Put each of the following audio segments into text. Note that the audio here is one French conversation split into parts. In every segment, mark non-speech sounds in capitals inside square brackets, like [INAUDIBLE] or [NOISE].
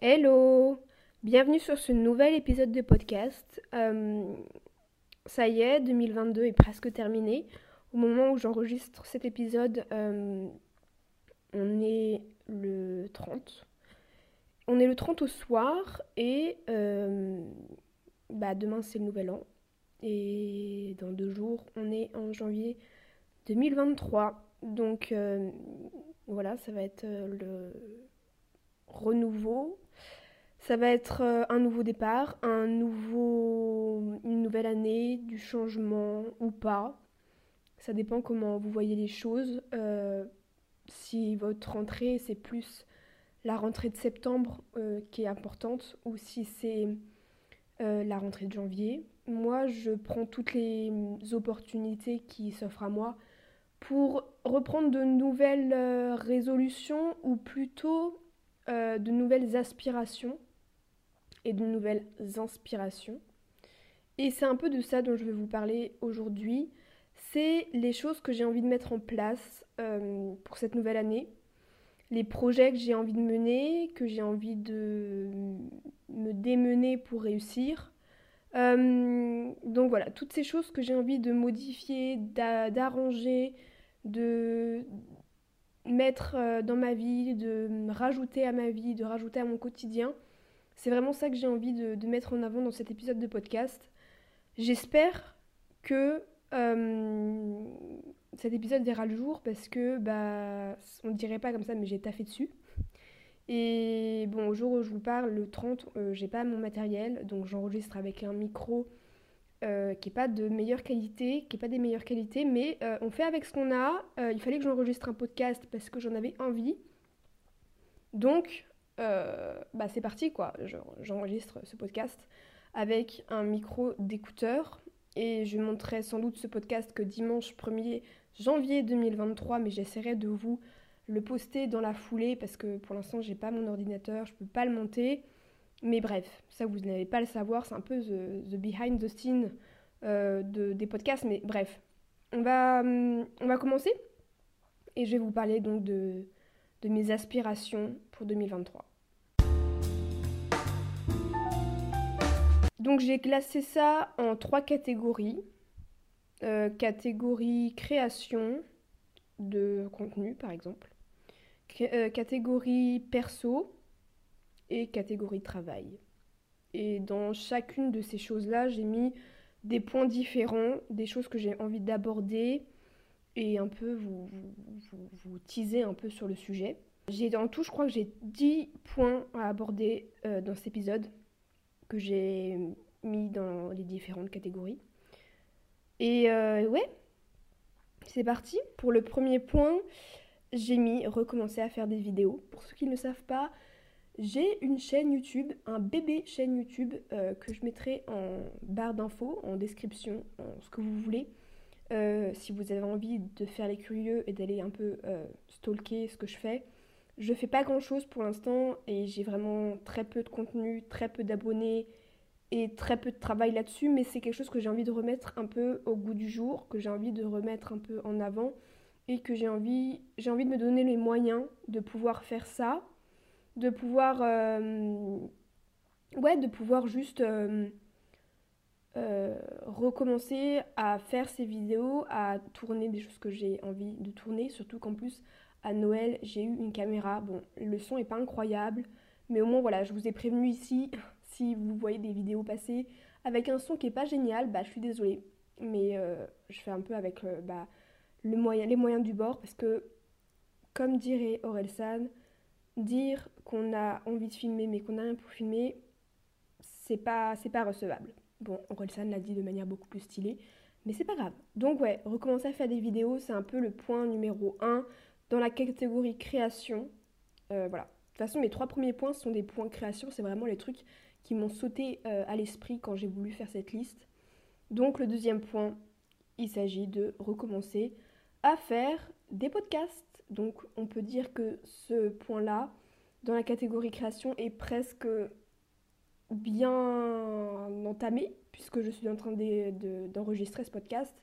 Hello Bienvenue sur ce nouvel épisode de podcast. Euh, ça y est, 2022 est presque terminé. Au moment où j'enregistre cet épisode, euh, on est le 30. On est le 30 au soir et euh, bah, demain c'est le nouvel an. Et dans deux jours, on est en janvier 2023. Donc voilà, ça va être le renouveau. Ça va être euh, un nouveau départ, une nouvelle année, du changement ou pas. Ça dépend comment vous voyez les choses. Euh, si votre rentrée, c'est plus la rentrée de septembre euh, qui est importante ou si c'est la rentrée de janvier. Moi, je prends toutes les opportunités qui s'offrent à moi pour reprendre de nouvelles résolutions ou plutôt euh, de nouvelles aspirations et de nouvelles inspirations. Et c'est un peu de ça dont je vais vous parler aujourd'hui. C'est les choses que j'ai envie de mettre en place euh, pour cette nouvelle année, les projets que j'ai envie de mener, que j'ai envie de me démener pour réussir. Euh, donc voilà, toutes ces choses que j'ai envie de modifier, d'arranger, de, mettre euh, dans ma vie, de rajouter à ma vie, de rajouter à mon quotidien. C'est vraiment ça que j'ai envie de, mettre en avant dans cet épisode de podcast. J'espère que euh, cet épisode verra le jour parce que, bah, on dirait pas comme ça, mais j'ai taffé dessus. Et bon, au jour où je vous parle, le 30, euh, j'ai pas mon matériel, donc j'enregistre avec un micro euh, qui n'est pas de meilleure qualité, qui n'est pas des meilleures qualités, mais euh, on fait avec ce qu'on a. Euh, il fallait que j'enregistre un podcast parce que j'en avais envie. Donc, bah c'est parti quoi. J'enregistre ce podcast avec un micro d'écouteur et je montrerai sans doute ce podcast que dimanche 1er janvier 2023, mais j'essaierai de vous le poster dans la foulée parce que pour l'instant j'ai pas mon ordinateur, je peux pas le monter. Mais bref, ça vous n'allez pas le savoir, c'est un peu the, behind the scene euh, de, des podcasts, mais bref. On va, hum, on va commencer et je vais vous parler donc de, de mes aspirations pour 2023. Donc j'ai classé ça en trois catégories. Euh, catégorie création de contenu par exemple. Euh, catégorie perso, et catégorie travail. Et dans chacune de ces choses-là, j'ai mis des points différents, des choses que j'ai envie d'aborder et un peu vous, vous, vous, teaser un peu sur le sujet. J'ai en tout, je crois que j'ai 10 points à aborder euh, dans cet épisode que j'ai mis dans les différentes catégories. Et euh, ouais, c'est parti. Pour le premier point, j'ai mis recommencer à faire des vidéos. Pour ceux qui ne savent pas, j'ai une chaîne YouTube, un bébé chaîne YouTube euh, que je mettrai en barre d'infos, en description, en ce que vous voulez. Euh, si vous avez envie de faire les curieux et d'aller un peu euh, stalker ce que je fais. Je fais pas grand chose pour l'instant et j'ai vraiment très peu de contenu, très peu d'abonnés et très peu de travail là-dessus, mais c'est quelque chose que j'ai envie de remettre un peu au goût du jour, que j'ai envie de remettre un peu en avant et que j'ai envie, j'ai envie de me donner les moyens de pouvoir faire ça de pouvoir euh, ouais de pouvoir juste euh, euh, recommencer à faire ces vidéos à tourner des choses que j'ai envie de tourner. Surtout qu'en plus à Noël j'ai eu une caméra. Bon le son est pas incroyable mais au moins voilà je vous ai prévenu ici. [LAUGHS] Si vous voyez des vidéos passer avec un son qui est pas génial bah je suis désolée. Mais je fais un peu avec bah, le moyen, les moyens du bord parce que comme dirait San dire qu'on a envie de filmer mais qu'on a rien pour filmer, c'est pas, pas recevable. Bon, Orelsan l'a dit de manière beaucoup plus stylée, mais c'est pas grave. Donc ouais, recommencer à faire des vidéos, c'est un peu le point numéro 1 dans la catégorie création. Euh, voilà. De toute façon, mes trois premiers points sont des points création, c'est vraiment les trucs qui m'ont sauté euh, à l'esprit quand j'ai voulu faire cette liste. Donc le deuxième point, il s'agit de recommencer à faire des podcasts. Donc on peut dire que ce point-là, dans la catégorie création, est presque bien entamé, puisque je suis en train d'enregistrer ce podcast,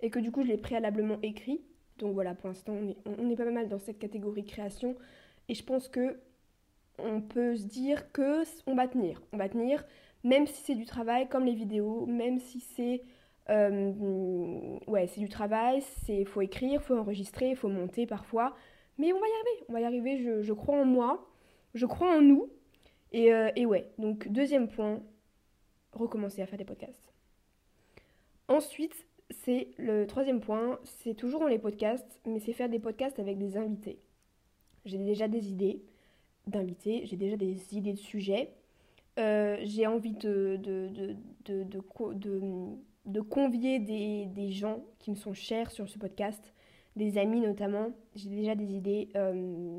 et que du coup je l'ai préalablement écrit. Donc voilà, pour l'instant on est, on est, pas mal dans cette catégorie création, et je pense que on peut se dire que on va tenir. On va tenir, même si c'est du travail, comme les vidéos, même si c'est euh, ouais, c'est du travail, c'est faut écrire, faut enregistrer, faut monter parfois, mais on va y arriver. On va y arriver. Je, crois en moi, je crois en nous, et, euh, et ouais. Donc deuxième point, recommencer à faire des podcasts. Ensuite, c'est le troisième point, c'est toujours dans les podcasts, mais c'est faire des podcasts avec des invités. J'ai déjà des idées d'invités, j'ai déjà des idées de sujets. Euh, j'ai envie de, convier des, des, gens qui me sont chers sur ce podcast, des amis notamment. J'ai déjà des idées euh,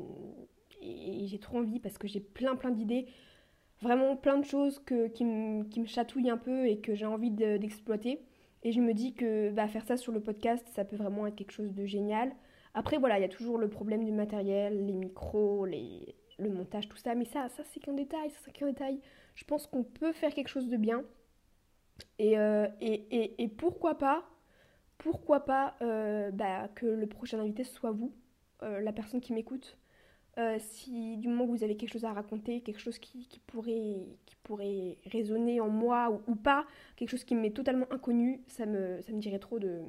et, j'ai trop envie parce que j'ai plein plein d'idées, vraiment plein de choses qui, me, chatouillent un peu et que j'ai envie d'exploiter. Et je me dis que bah, faire ça sur le podcast, ça peut vraiment être quelque chose de génial. Après, voilà, il y a toujours le problème du matériel, les micros, le montage, tout ça. Mais ça, ça c'est qu'un détail, ça c'est qu'un détail. Je pense qu'on peut faire quelque chose de bien. Et, euh, pourquoi pas, pourquoi pas euh, bah, que le prochain invité soit vous, euh, la personne qui m'écoute. Si du moment où vous avez quelque chose à raconter, quelque chose qui, pourrait, qui pourrait résonner en moi ou, pas, quelque chose qui m'est totalement inconnu, ça me, dirait trop de,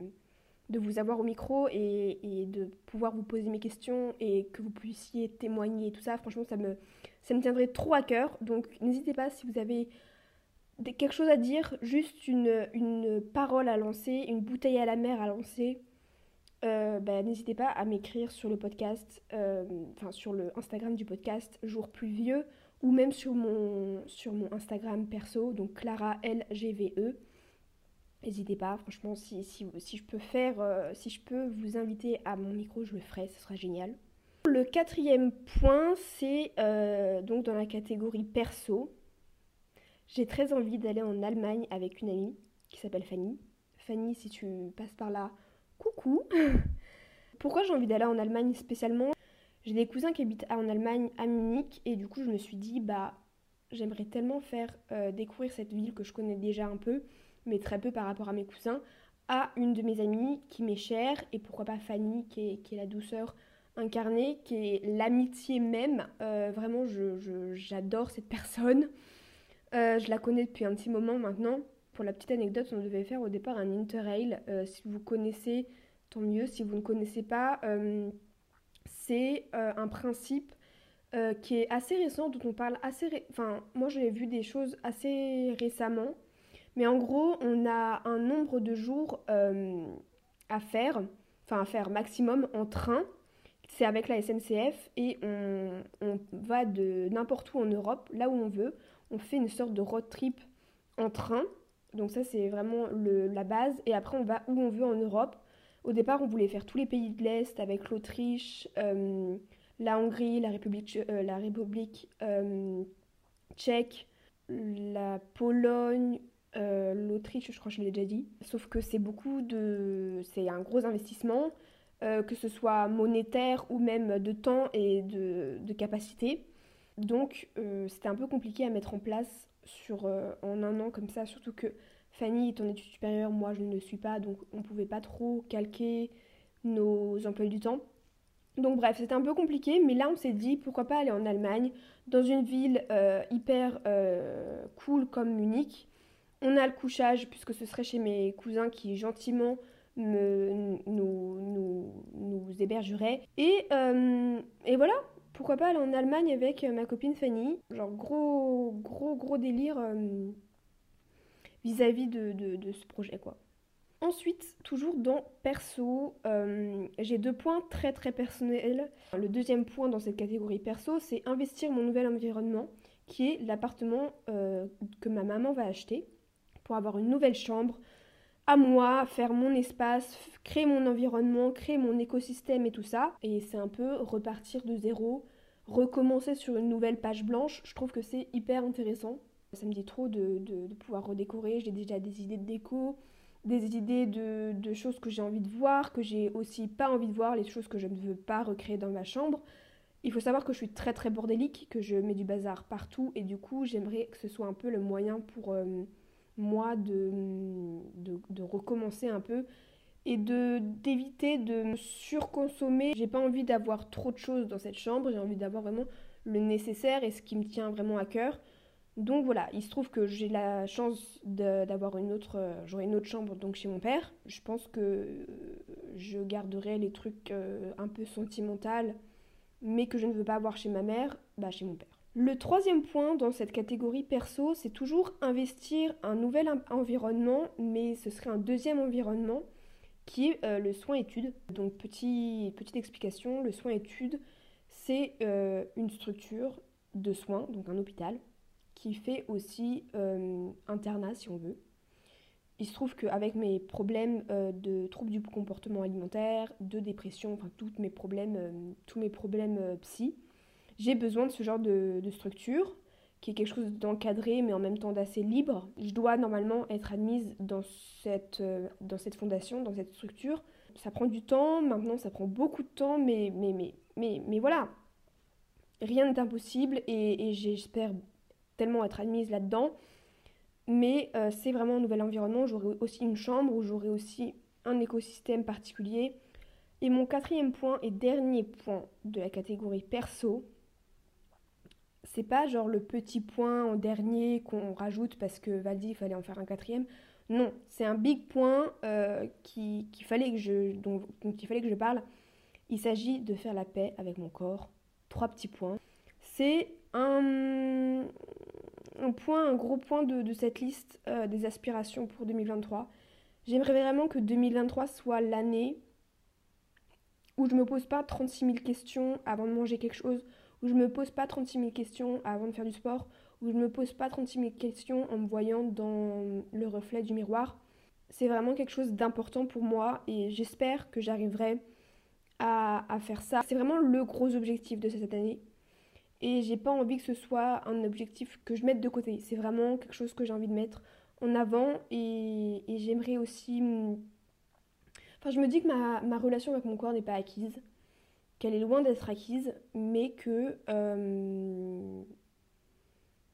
de vous avoir au micro et, de pouvoir vous poser mes questions et que vous puissiez témoigner et tout ça. Franchement, ça me, ça me tiendrait trop à cœur. Donc n'hésitez pas si vous avez quelque chose à dire, juste une parole à lancer, une bouteille à la mer à lancer. Euh, bah, n'hésitez pas à m'écrire sur le podcast, euh, enfin sur le Instagram du podcast Jour plus vieux ou même sur mon, sur mon Instagram perso, donc Clara LGVE. N'hésitez pas, franchement, si, si, si, je peux faire, euh, si je peux vous inviter à mon micro, je le ferai, ce sera génial. Le quatrième point, c'est donc dans la catégorie perso. J'ai très envie d'aller en Allemagne avec une amie qui s'appelle Fanny. Fanny, si tu passes par là, coucou. [LAUGHS] Pourquoi j'ai envie d'aller en Allemagne spécialement? J'ai des cousins qui habitent en Allemagne, à Munich, et du coup je me suis dit, bah j'aimerais tellement faire euh, découvrir cette ville que je connais déjà un peu mais très peu par rapport à mes cousins, à une de mes amies qui m'est chère, et pourquoi pas Fanny, qui est, la douceur incarnée, qui est l'amitié même. Euh, vraiment, j'adore cette personne. Euh, je la connais depuis un petit moment maintenant. Pour la petite anecdote, on devait faire au départ un interrail. Euh, si vous connaissez, tant mieux. Si vous ne connaissez pas, c'est un principe qui est assez récent, dont on parle assez... Enfin, moi j'ai vu des choses assez récemment. Mais en gros, on a un nombre de jours euh, à faire, enfin à faire maximum en train. C'est avec la SNCF et on, va de n'importe où en Europe, là où on veut. On fait une sorte de road trip en train. Donc ça, c'est vraiment la base. Et après, on va où on veut en Europe. Au départ, on voulait faire tous les pays de l'Est avec l'Autriche, euh, la Hongrie, la République, euh, la République tchèque, la Pologne, euh, L'Autriche, je crois que je l'ai déjà dit. Sauf que c'est beaucoup de. C'est un gros investissement, euh, que ce soit monétaire ou même de temps et de, de capacité. Donc euh, c'était un peu compliqué à mettre en place sur, en un an comme ça, surtout que Fanny est en études supérieures, moi je ne le suis pas, donc on ne pouvait pas trop calquer nos emplois du temps. Donc bref, c'était un peu compliqué, mais là on s'est dit pourquoi pas aller en Allemagne, dans une ville hyper cool comme Munich, on a le couchage, puisque ce serait chez mes cousins qui gentiment me, nous, nous, hébergeraient. Et, euh, et voilà, pourquoi pas aller en Allemagne avec ma copine Fanny. Genre gros, gros, gros délire euh, vis-à-vis de, ce projet, quoi. Ensuite, toujours dans perso, euh, j'ai deux points très très personnels. Le deuxième point dans cette catégorie perso, c'est investir mon nouvel environnement, qui est l'appartement que ma maman va acheter pour avoir une nouvelle chambre à moi, faire mon espace, créer mon environnement, créer mon écosystème et tout ça. Et c'est un peu repartir de zéro, recommencer sur une nouvelle page blanche. Je trouve que c'est hyper intéressant. Ça me dit trop de, pouvoir redécorer. J'ai déjà des idées de déco, des idées de, de choses que j'ai envie de voir, que j'ai aussi pas envie de voir, les choses que je ne veux pas recréer dans ma chambre. Il faut savoir que je suis très très bordélique, que je mets du bazar partout et du coup j'aimerais que ce soit un peu le moyen pour... Euh, moi de, recommencer un peu et d'éviter de me surconsommer. J'ai pas envie d'avoir trop de choses dans cette chambre, j'ai envie d'avoir vraiment le nécessaire et ce qui me tient vraiment à cœur. Donc voilà, il se trouve que j'ai la chance d'avoir une autre, euh, j'aurai une autre chambre donc chez mon père. Je pense que je garderai les trucs euh, un peu sentimentaux, mais que je ne veux pas avoir chez ma mère, bah chez mon père. Le troisième point dans cette catégorie perso, c'est toujours investir un nouvel environnement, mais ce serait un deuxième environnement qui est euh, le soin-étude. Donc petit, petite explication, le soin-étude, c'est une structure de soins, donc un hôpital, qui fait aussi euh, internat si on veut. Il se trouve qu'avec mes problèmes euh, de troubles du comportement alimentaire, de dépression, enfin tous mes problèmes, euh, tous mes problèmes psy, j'ai besoin de ce genre de, structure qui est quelque chose d'encadré mais en même temps d'assez libre. Je dois normalement être admise dans cette, dans cette fondation, dans cette structure. Ça prend du temps, maintenant ça prend beaucoup de temps, mais, mais, mais, mais, mais voilà. Rien n'est impossible et, et j'espère tellement être admise là-dedans. Mais euh, c'est vraiment un nouvel environnement. J'aurai aussi une chambre où j'aurai aussi un écosystème particulier. Et mon quatrième point et dernier point de la catégorie perso, c'est pas genre le petit point en dernier qu'on rajoute parce que Valdi il fallait en faire un quatrième. Non, c'est un big point euh, fallait que je, dont, il fallait que je parle. Il s'agit de faire la paix avec mon corps. Trois petits points. C'est un, un point, un gros point de, cette liste euh, des aspirations pour 2023. J'aimerais vraiment que 2023 soit l'année où je me pose pas 36 000 questions avant de manger quelque chose, où je me pose pas 36 000 questions avant de faire du sport, où je me pose pas 36 000 questions en me voyant dans le reflet du miroir. C'est vraiment quelque chose d'important pour moi et j'espère que j'arriverai à, faire ça. C'est vraiment le gros objectif de cette année et j'ai pas envie que ce soit un objectif que je mette de côté. C'est vraiment quelque chose que j'ai envie de mettre en avant et, j'aimerais aussi. Enfin, je me dis que ma, relation avec mon corps n'est pas acquise, qu'elle est loin d'être acquise, mais que euh,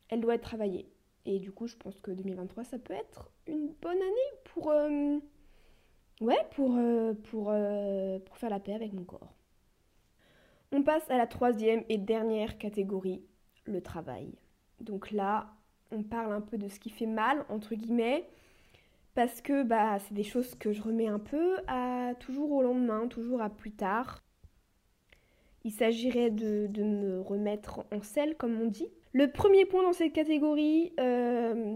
elle doit être travaillée. Et du coup, je pense que 2023, ça peut être une bonne année pour, euh, ouais, pour, euh, pour, pour faire la paix avec mon corps. On passe à la troisième et dernière catégorie, le travail. Donc là, on parle un peu de ce qui fait mal, entre guillemets, parce que bah, c'est des choses que je remets un peu à toujours au lendemain, toujours à plus tard. Il s'agirait de, me remettre en selle, comme on dit. Le premier point dans cette catégorie, euh,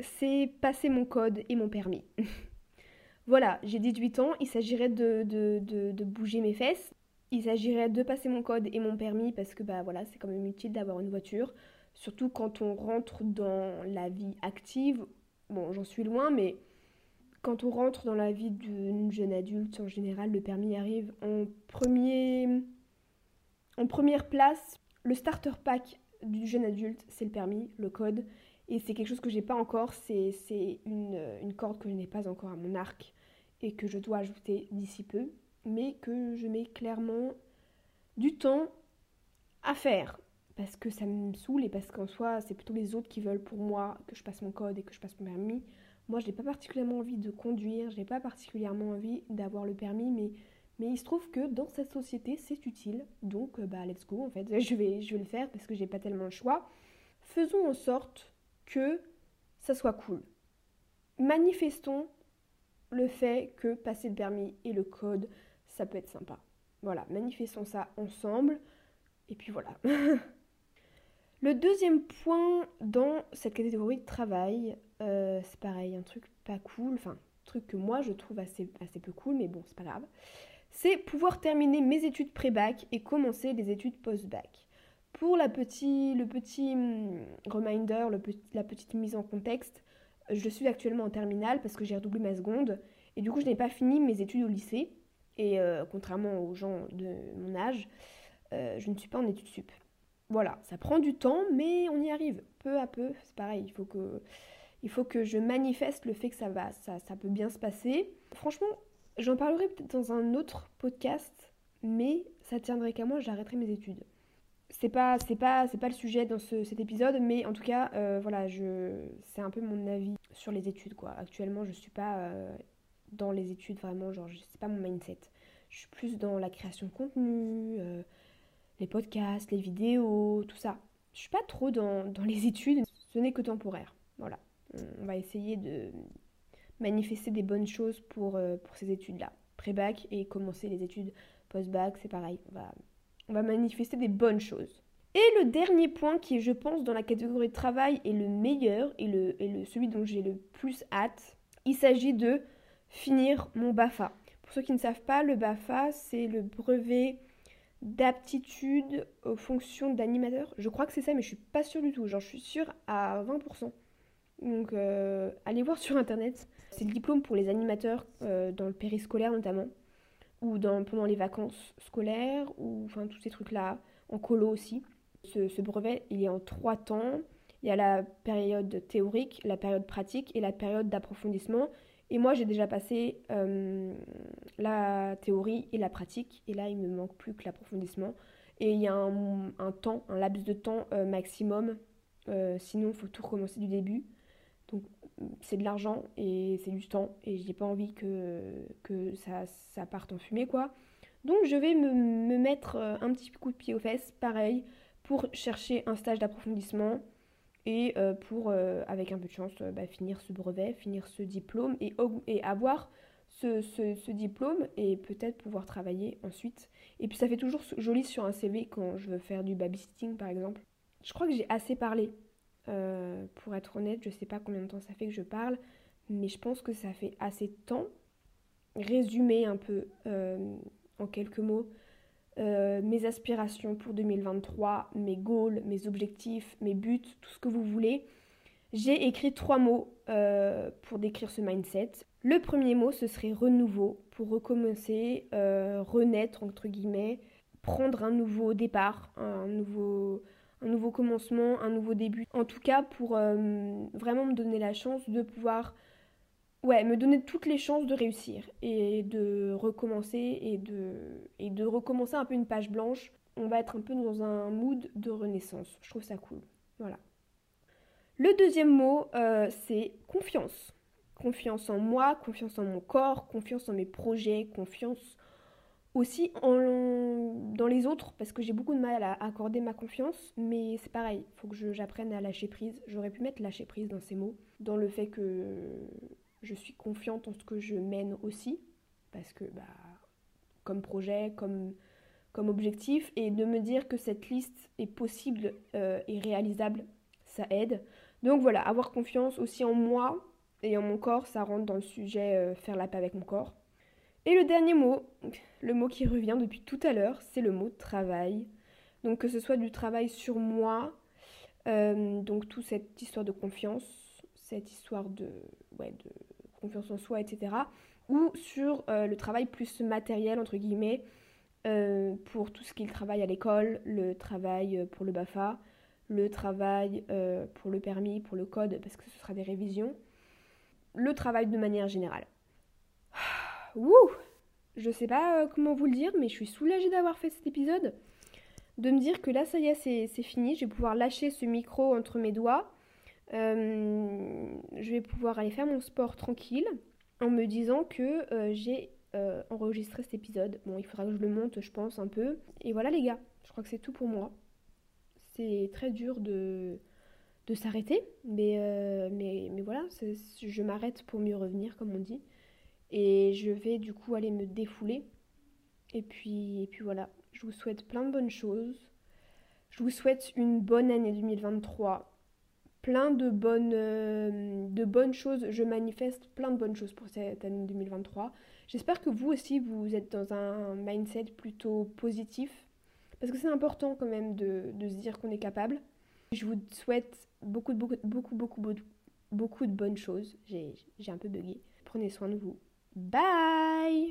c'est passer mon code et mon permis. [LAUGHS] voilà, j'ai 18 ans, il s'agirait de, bouger mes fesses il s'agirait de passer mon code et mon permis parce que bah voilà, c'est quand même utile d'avoir une voiture, surtout quand on rentre dans la vie active. Bon, j'en suis loin, mais quand on rentre dans la vie d'une jeune adulte, en général, le permis arrive en premier en première place. Le starter pack du jeune adulte, c'est le permis, le code, et c'est quelque chose que j'ai pas encore. C'est une, une corde que je n'ai pas encore à mon arc et que je dois ajouter d'ici peu mais que je mets clairement du temps à faire parce que ça me saoule et parce qu'en soi c'est plutôt les autres qui veulent pour moi que je passe mon code et que je passe mon permis. Moi je n'ai pas particulièrement envie de conduire, je n'ai pas particulièrement envie d'avoir le permis, mais, mais il se trouve que dans cette société c'est utile. Donc euh, bah let's go en fait, [LAUGHS] je vais, je vais le faire parce que j'ai pas tellement le choix. Faisons en sorte que ça soit cool. Manifestons le fait que passer le permis et le code, ça peut être sympa. Voilà, manifestons ça ensemble. Et puis voilà. [LAUGHS] le deuxième point dans cette catégorie de travail, euh, c'est pareil, un truc pas cool, enfin, truc que moi je trouve assez, assez peu cool, mais bon, c'est pas grave. C'est pouvoir terminer mes études pré-bac et commencer les études post-bac. Pour la le petit hum, reminder, la petite mise en contexte, je suis actuellement en terminale parce que j'ai redoublé ma seconde et du coup je n'ai pas fini mes études au lycée. Et euh, contrairement aux gens de mon âge, euh, je ne suis pas en études sup. Voilà, ça prend du temps, mais on y arrive peu à peu. C'est pareil, il faut que, il faut que je manifeste le fait que ça va, ça peut bien se passer. Franchement, j'en parlerai peut-être dans un autre podcast, mais ça tiendrait qu'à moi, j'arrêterai mes études. C'est pas, c'est pas, c'est pas le sujet dans cet épisode, mais en tout cas, euh, voilà, je, c'est un peu mon avis sur les études, quoi. Actuellement, je suis pas dans les études vraiment, genre, c'est pas mon mindset. Je suis plus dans la création de contenu, euh, les podcasts, les vidéos, tout ça. Je suis pas trop dans, dans les [LAUGHS] études, ce n'est que temporaire. Voilà. On va essayer de manifester des bonnes choses pour, euh, pour ces études-là. Pré-bac et commencer les études post-bac, c'est pareil. On va, on va manifester des bonnes choses. Et le dernier point qui, je pense, dans la catégorie de travail est le meilleur et, le, et le, celui dont j'ai le plus hâte, il s'agit de finir mon BAFA. Pour ceux qui ne savent pas, le BAFA, c'est le brevet d'aptitude aux fonctions d'animateur. Je crois que c'est ça, mais je suis pas sûre du tout. Genre, je suis sûre à 20%. Donc, euh, allez voir sur internet. C'est le diplôme pour les animateurs euh, dans le périscolaire notamment, ou dans, pendant les vacances scolaires, ou enfin tous ces trucs-là, en colo aussi. Ce, brevet, il est en trois temps. Il y a la période théorique, la période pratique et la période d'approfondissement. Et moi, j'ai déjà passé euh, la théorie et la pratique. Et là, il me manque plus que l'approfondissement. Et il y a un, temps, un laps de temps maximum. Sinon, il faut tout recommencer du début. C'est de l'argent et c'est du temps. Et j'ai pas envie que, ça, ça, parte en fumée, quoi. Donc, je vais me, me mettre un petit coup de pied aux fesses. Pareil, pour chercher un stage d'approfondissement et euh, pour, euh, avec un peu de chance, euh, bah, finir ce brevet, finir ce diplôme et, et avoir ce, ce, diplôme et peut-être pouvoir travailler ensuite. Et puis ça fait toujours joli sur un CV quand je veux faire du babysitting par exemple. Je crois que j'ai assez parlé. Pour être honnête, je sais pas combien de temps ça fait que je parle, mais je pense que ça fait assez de temps. Résumer un peu en quelques mots euh, mes aspirations pour 2023, mes goals, mes objectifs, mes buts, tout ce que vous voulez. J'ai écrit trois mots euh, pour décrire ce mindset. Le premier mot, ce serait renouveau, pour recommencer, euh, renaître, entre guillemets, prendre un nouveau départ, un nouveau, un nouveau commencement, un nouveau début. En tout cas, pour vraiment me donner la chance de pouvoir ouais, me donner toutes les chances de réussir et de recommencer et de, et de recommencer un peu une page blanche. On va être un peu dans un mood de renaissance. Je trouve ça cool. Voilà. Le deuxième mot, euh, c'est confiance. Confiance en moi, confiance en mon corps, confiance en mes projets, confiance aussi dans les autres, parce que j'ai beaucoup de mal à accorder ma confiance, mais c'est pareil, il faut que j'apprenne à lâcher prise. J'aurais pu mettre lâcher prise dans ces mots, dans le fait que je suis confiante en ce que je mène aussi, parce que bah, comme projet, comme, comme objectif, et de me dire que cette liste est possible euh, et réalisable, ça aide. Donc voilà, avoir confiance aussi en moi et en mon corps, ça rentre dans le sujet euh, faire la paix avec mon corps. Et le dernier mot, le mot qui revient depuis tout à l'heure, c'est le mot travail. Donc que ce soit du travail sur moi, euh, donc toute cette histoire de confiance, cette histoire de, confiance en soi, etc. Ou sur euh, le travail plus matériel, entre guillemets, euh, pour tout ce qui est le travail à l'école, le travail pour le BAFA, le travail pour le permis, pour le code, parce que ce sera des révisions, le travail de manière générale. Wouh Je sais pas comment vous le dire, mais je suis soulagée d'avoir fait cet épisode. De me dire que là, ça y est, c'est fini. Je vais pouvoir lâcher ce micro entre mes doigts euh, je vais pouvoir aller faire mon sport tranquille en me disant que euh, j'ai euh, enregistré cet épisode. Bon, il faudra que je le monte, je pense, un peu. Et voilà les gars, je crois que c'est tout pour moi. C'est très dur de, de s'arrêter, mais, mais voilà, je m'arrête pour mieux revenir, comme on dit. Et je vais du coup aller me défouler. Et puis, et puis voilà, je vous souhaite plein de bonnes choses. Je vous souhaite une bonne année 2023 plein de bonnes, euh, de bonnes choses. Je manifeste plein de bonnes choses pour cette année 2023. J'espère que vous aussi, vous êtes dans un mindset plutôt positif. Parce que c'est important quand même de, se dire qu'on est capable. Je vous souhaite beaucoup, beaucoup, beaucoup, beaucoup, beaucoup de bonnes choses. J'ai un peu bugué. Prenez soin de vous. Bye